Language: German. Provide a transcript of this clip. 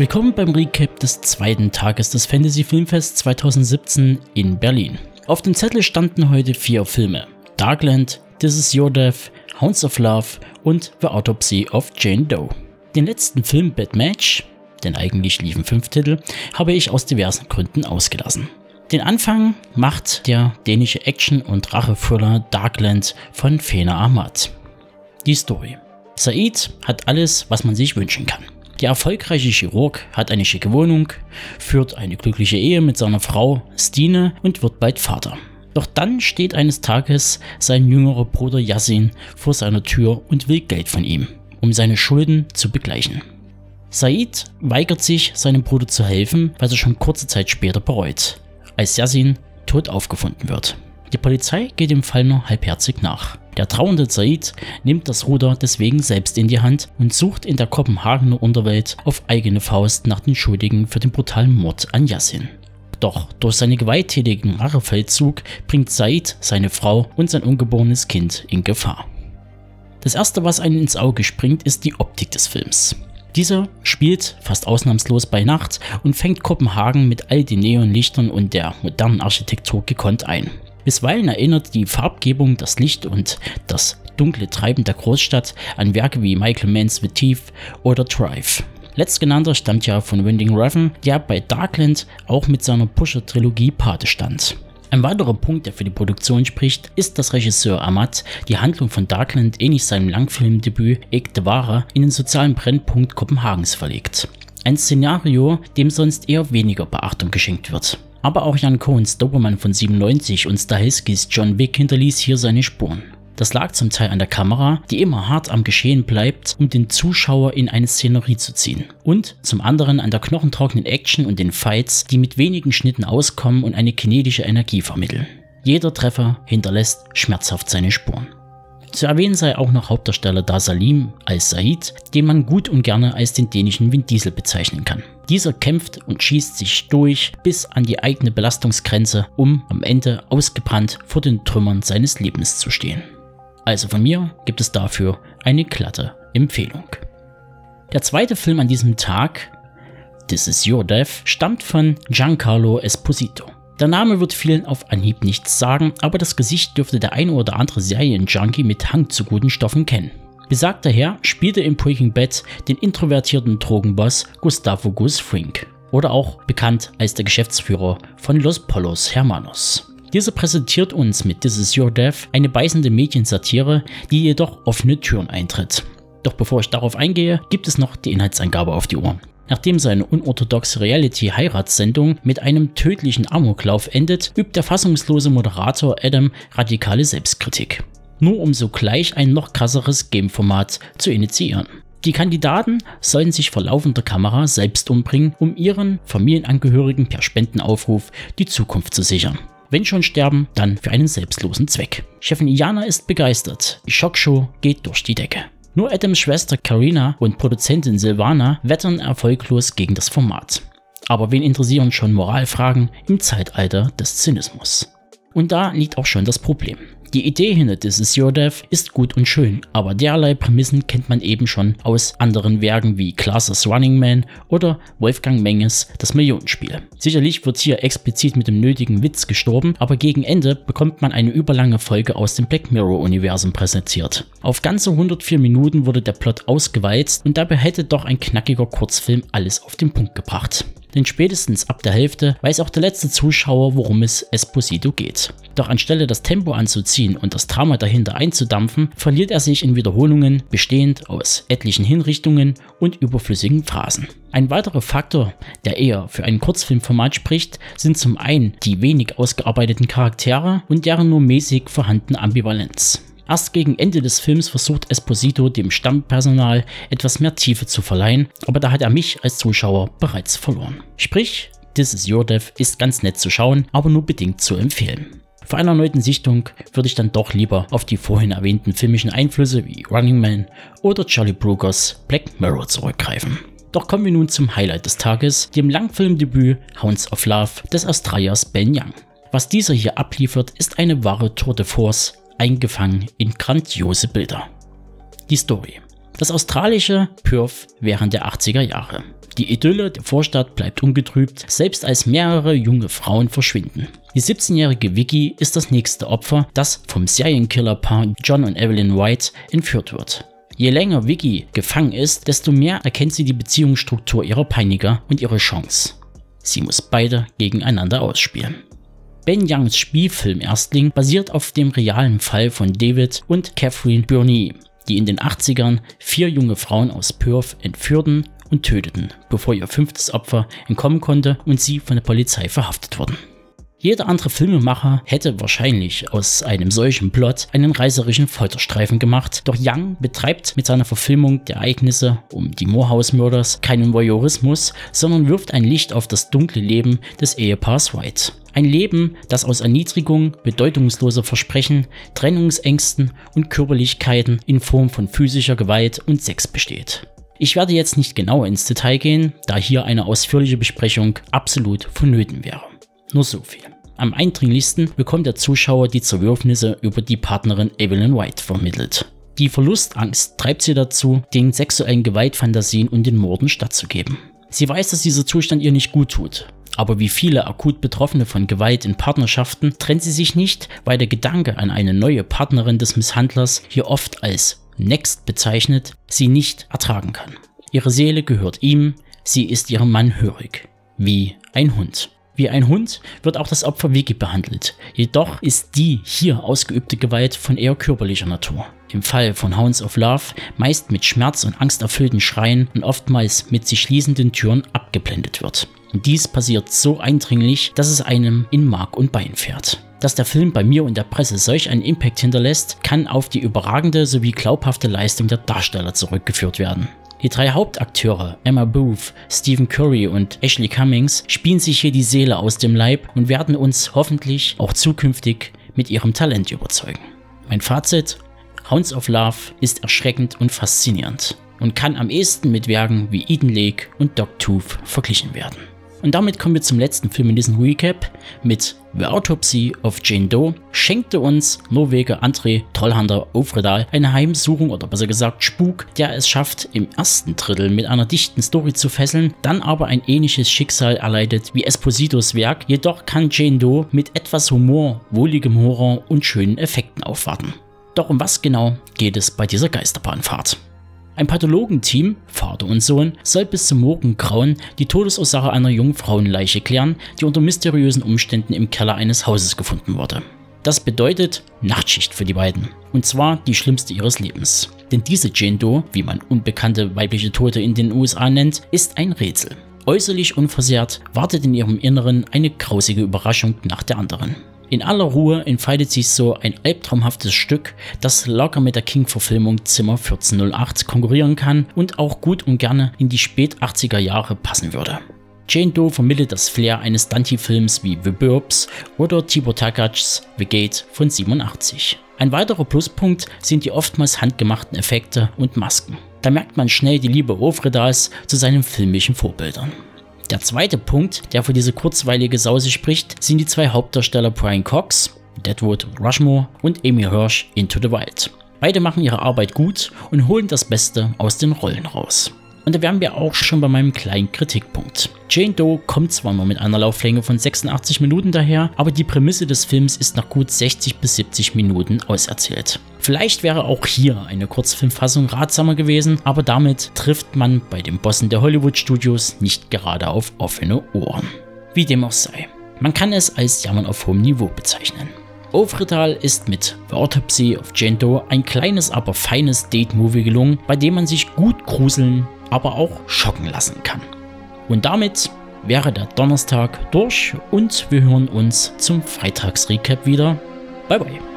Willkommen beim Recap des zweiten Tages des Fantasy Filmfest 2017 in Berlin. Auf dem Zettel standen heute vier Filme. Darkland, This Is Your Death, Hounds of Love und The Autopsy of Jane Doe. Den letzten Film Bad Match, denn eigentlich liefen fünf Titel, habe ich aus diversen Gründen ausgelassen. Den Anfang macht der dänische Action- und Rache-Thriller Darkland von Fena Ahmad. Die Story. Said hat alles, was man sich wünschen kann. Der erfolgreiche Chirurg hat eine schicke Wohnung, führt eine glückliche Ehe mit seiner Frau Stine und wird bald Vater. Doch dann steht eines Tages sein jüngerer Bruder Yassin vor seiner Tür und will Geld von ihm, um seine Schulden zu begleichen. Said weigert sich, seinem Bruder zu helfen, was er schon kurze Zeit später bereut, als Yassin tot aufgefunden wird. Die Polizei geht dem Fall nur halbherzig nach. Der trauernde Said nimmt das Ruder deswegen selbst in die Hand und sucht in der Kopenhagener Unterwelt auf eigene Faust nach den Schuldigen für den brutalen Mord an Yassin. Doch durch seinen gewalttätigen Rachefeldzug bringt Said seine Frau und sein ungeborenes Kind in Gefahr. Das erste, was einem ins Auge springt, ist die Optik des Films. Dieser spielt fast ausnahmslos bei Nacht und fängt Kopenhagen mit all den Neonlichtern und der modernen Architektur gekonnt ein. Bisweilen erinnert die Farbgebung, das Licht und das dunkle Treiben der Großstadt an Werke wie Michael Manns The Thief oder Drive. Letztgenannter stammt ja von Winding Raven, der bei Darkland auch mit seiner Pusher-Trilogie Pate stand. Ein weiterer Punkt, der für die Produktion spricht, ist, dass Regisseur Amat die Handlung von Darkland ähnlich seinem Langfilmdebüt Ek de Vara in den sozialen Brennpunkt Kopenhagens verlegt. Ein Szenario, dem sonst eher weniger Beachtung geschenkt wird. Aber auch Jan Cohns Dobermann von 97 und Stahelskis John Wick hinterließ hier seine Spuren. Das lag zum Teil an der Kamera, die immer hart am Geschehen bleibt, um den Zuschauer in eine Szenerie zu ziehen. Und zum anderen an der knochentrockenen Action und den Fights, die mit wenigen Schnitten auskommen und eine kinetische Energie vermitteln. Jeder Treffer hinterlässt schmerzhaft seine Spuren. Zu erwähnen sei auch noch Hauptdarsteller Da Salim als Said, den man gut und gerne als den dänischen Vin Diesel bezeichnen kann. Dieser kämpft und schießt sich durch bis an die eigene Belastungsgrenze, um am Ende ausgebrannt vor den Trümmern seines Lebens zu stehen. Also von mir gibt es dafür eine glatte Empfehlung. Der zweite Film an diesem Tag, This Is Your Death, stammt von Giancarlo Esposito. Der Name wird vielen auf Anhieb nichts sagen, aber das Gesicht dürfte der ein oder andere Serienjunkie mit Hang zu guten Stoffen kennen. Besagter Herr spielte in Breaking Bad den introvertierten Drogenboss Gustavo Gus Frink oder auch bekannt als der Geschäftsführer von Los Polos Hermanos. Dieser präsentiert uns mit This Is Your Death eine beißende Mediensatire, die jedoch offene Türen eintritt. Doch bevor ich darauf eingehe, gibt es noch die Inhaltsangabe auf die Ohren. Nachdem seine unorthodoxe Reality-Heiratssendung mit einem tödlichen Amoklauf endet, übt der fassungslose Moderator Adam radikale Selbstkritik. Nur um sogleich ein noch krasseres Game-Format zu initiieren. Die Kandidaten sollen sich vor laufender Kamera selbst umbringen, um ihren Familienangehörigen per Spendenaufruf die Zukunft zu sichern. Wenn schon sterben, dann für einen selbstlosen Zweck. Chefin Iana ist begeistert. Die Schockshow geht durch die Decke. Nur Adams Schwester Karina und Produzentin Silvana wettern erfolglos gegen das Format. Aber wen interessieren schon Moralfragen im Zeitalter des Zynismus? Und da liegt auch schon das Problem. Die Idee hinter This Is Your Death ist gut und schön, aber derlei Prämissen kennt man eben schon aus anderen Werken wie Classes Running Man oder Wolfgang Menges Das Millionenspiel. Sicherlich wird hier explizit mit dem nötigen Witz gestorben, aber gegen Ende bekommt man eine überlange Folge aus dem Black Mirror-Universum präsentiert. Auf ganze 104 Minuten wurde der Plot ausgeweizt und dabei hätte doch ein knackiger Kurzfilm alles auf den Punkt gebracht denn spätestens ab der Hälfte weiß auch der letzte Zuschauer, worum es Esposito geht. Doch anstelle das Tempo anzuziehen und das Drama dahinter einzudampfen, verliert er sich in Wiederholungen, bestehend aus etlichen Hinrichtungen und überflüssigen Phrasen. Ein weiterer Faktor, der eher für ein Kurzfilmformat spricht, sind zum einen die wenig ausgearbeiteten Charaktere und deren nur mäßig vorhandene Ambivalenz. Erst gegen Ende des Films versucht Esposito dem Stammpersonal etwas mehr Tiefe zu verleihen, aber da hat er mich als Zuschauer bereits verloren. Sprich, This is Your Death ist ganz nett zu schauen, aber nur bedingt zu empfehlen. Für eine erneuten Sichtung würde ich dann doch lieber auf die vorhin erwähnten filmischen Einflüsse wie Running Man oder Charlie Brugers Black Mirror zurückgreifen. Doch kommen wir nun zum Highlight des Tages, dem Langfilmdebüt Hounds of Love des Australiers Ben Young. Was dieser hier abliefert, ist eine wahre Tour de Force eingefangen in grandiose Bilder. Die Story. Das australische Perth während der 80er Jahre. Die Idylle der Vorstadt bleibt ungetrübt, selbst als mehrere junge Frauen verschwinden. Die 17-jährige Vicky ist das nächste Opfer, das vom Serienkiller-Paar John und Evelyn White entführt wird. Je länger Vicky gefangen ist, desto mehr erkennt sie die Beziehungsstruktur ihrer Peiniger und ihre Chance. Sie muss beide gegeneinander ausspielen. Ben Youngs Spielfilm Erstling basiert auf dem realen Fall von David und Catherine Burney, die in den 80ern vier junge Frauen aus Perth entführten und töteten, bevor ihr fünftes Opfer entkommen konnte und sie von der Polizei verhaftet wurden. Jeder andere Filmemacher hätte wahrscheinlich aus einem solchen Plot einen reißerischen Folterstreifen gemacht, doch Young betreibt mit seiner Verfilmung der Ereignisse um die Moorhouse-Mörders keinen Voyeurismus, sondern wirft ein Licht auf das dunkle Leben des Ehepaars White. Ein Leben, das aus Erniedrigung, bedeutungsloser Versprechen, Trennungsängsten und Körperlichkeiten in Form von physischer Gewalt und Sex besteht. Ich werde jetzt nicht genauer ins Detail gehen, da hier eine ausführliche Besprechung absolut vonnöten wäre. Nur so viel. Am eindringlichsten bekommt der Zuschauer die Zerwürfnisse über die Partnerin Evelyn White vermittelt. Die Verlustangst treibt sie dazu, den sexuellen Gewaltfantasien und den Morden stattzugeben. Sie weiß, dass dieser Zustand ihr nicht gut tut. Aber wie viele akut Betroffene von Gewalt in Partnerschaften trennt sie sich nicht, weil der Gedanke an eine neue Partnerin des Misshandlers hier oft als Next bezeichnet, sie nicht ertragen kann. Ihre Seele gehört ihm, sie ist ihrem Mann hörig. Wie ein Hund. Wie ein Hund wird auch das Opfer Vicky behandelt. Jedoch ist die hier ausgeübte Gewalt von eher körperlicher Natur. Im Fall von Hounds of Love meist mit Schmerz und angsterfüllten Schreien und oftmals mit sich schließenden Türen abgeblendet wird. Dies passiert so eindringlich, dass es einem in Mark und Bein fährt. Dass der Film bei mir und der Presse solch einen Impact hinterlässt, kann auf die überragende sowie glaubhafte Leistung der Darsteller zurückgeführt werden. Die drei Hauptakteure, Emma Booth, Stephen Curry und Ashley Cummings, spielen sich hier die Seele aus dem Leib und werden uns hoffentlich auch zukünftig mit ihrem Talent überzeugen. Mein Fazit, Hounds of Love ist erschreckend und faszinierend und kann am ehesten mit Werken wie Eden Lake und Dogtooth verglichen werden. Und damit kommen wir zum letzten Film in diesem Recap mit The Autopsy of Jane Doe schenkte uns Norweger André Trollhander Ofredal eine Heimsuchung oder besser gesagt Spuk, der es schafft, im ersten Drittel mit einer dichten Story zu fesseln, dann aber ein ähnliches Schicksal erleidet wie Espositos Werk, jedoch kann Jane Doe mit etwas Humor, wohligem Horror und schönen Effekten aufwarten. Doch um was genau geht es bei dieser Geisterbahnfahrt? Ein Pathologenteam, Vater und Sohn, soll bis zum Morgengrauen die Todesursache einer jungen Frauenleiche klären, die unter mysteriösen Umständen im Keller eines Hauses gefunden wurde. Das bedeutet Nachtschicht für die beiden. Und zwar die schlimmste ihres Lebens. Denn diese Jane Doe, wie man unbekannte weibliche Tote in den USA nennt, ist ein Rätsel. Äußerlich unversehrt wartet in ihrem Inneren eine grausige Überraschung nach der anderen. In aller Ruhe entfaltet sich so ein albtraumhaftes Stück, das locker mit der King-Verfilmung Zimmer 1408 konkurrieren kann und auch gut und gerne in die spät 80er Jahre passen würde. Jane Doe vermittelt das Flair eines Dante-Films wie The Burbs oder Tibor Takats The Gate von 87. Ein weiterer Pluspunkt sind die oftmals handgemachten Effekte und Masken. Da merkt man schnell die Liebe Ofredals zu seinen filmischen Vorbildern. Der zweite Punkt, der für diese kurzweilige Sause spricht, sind die zwei Hauptdarsteller Brian Cox, Deadwood Rushmore und Amy Hirsch Into the Wild. Beide machen ihre Arbeit gut und holen das Beste aus den Rollen raus. Und da wären wir auch schon bei meinem kleinen Kritikpunkt. Jane Doe kommt zwar nur mit einer Lauflänge von 86 Minuten daher, aber die Prämisse des Films ist nach gut 60 bis 70 Minuten auserzählt. Vielleicht wäre auch hier eine Kurzfilmfassung ratsamer gewesen, aber damit trifft man bei den Bossen der Hollywood Studios nicht gerade auf offene Ohren. Wie dem auch sei. Man kann es als Jammern auf hohem Niveau bezeichnen. Ofrital ist mit The Autopsy of Jane Doe ein kleines, aber feines Date-Movie gelungen, bei dem man sich gut gruseln, aber auch schocken lassen kann. Und damit wäre der Donnerstag durch und wir hören uns zum Freitagsrecap wieder. Bye bye.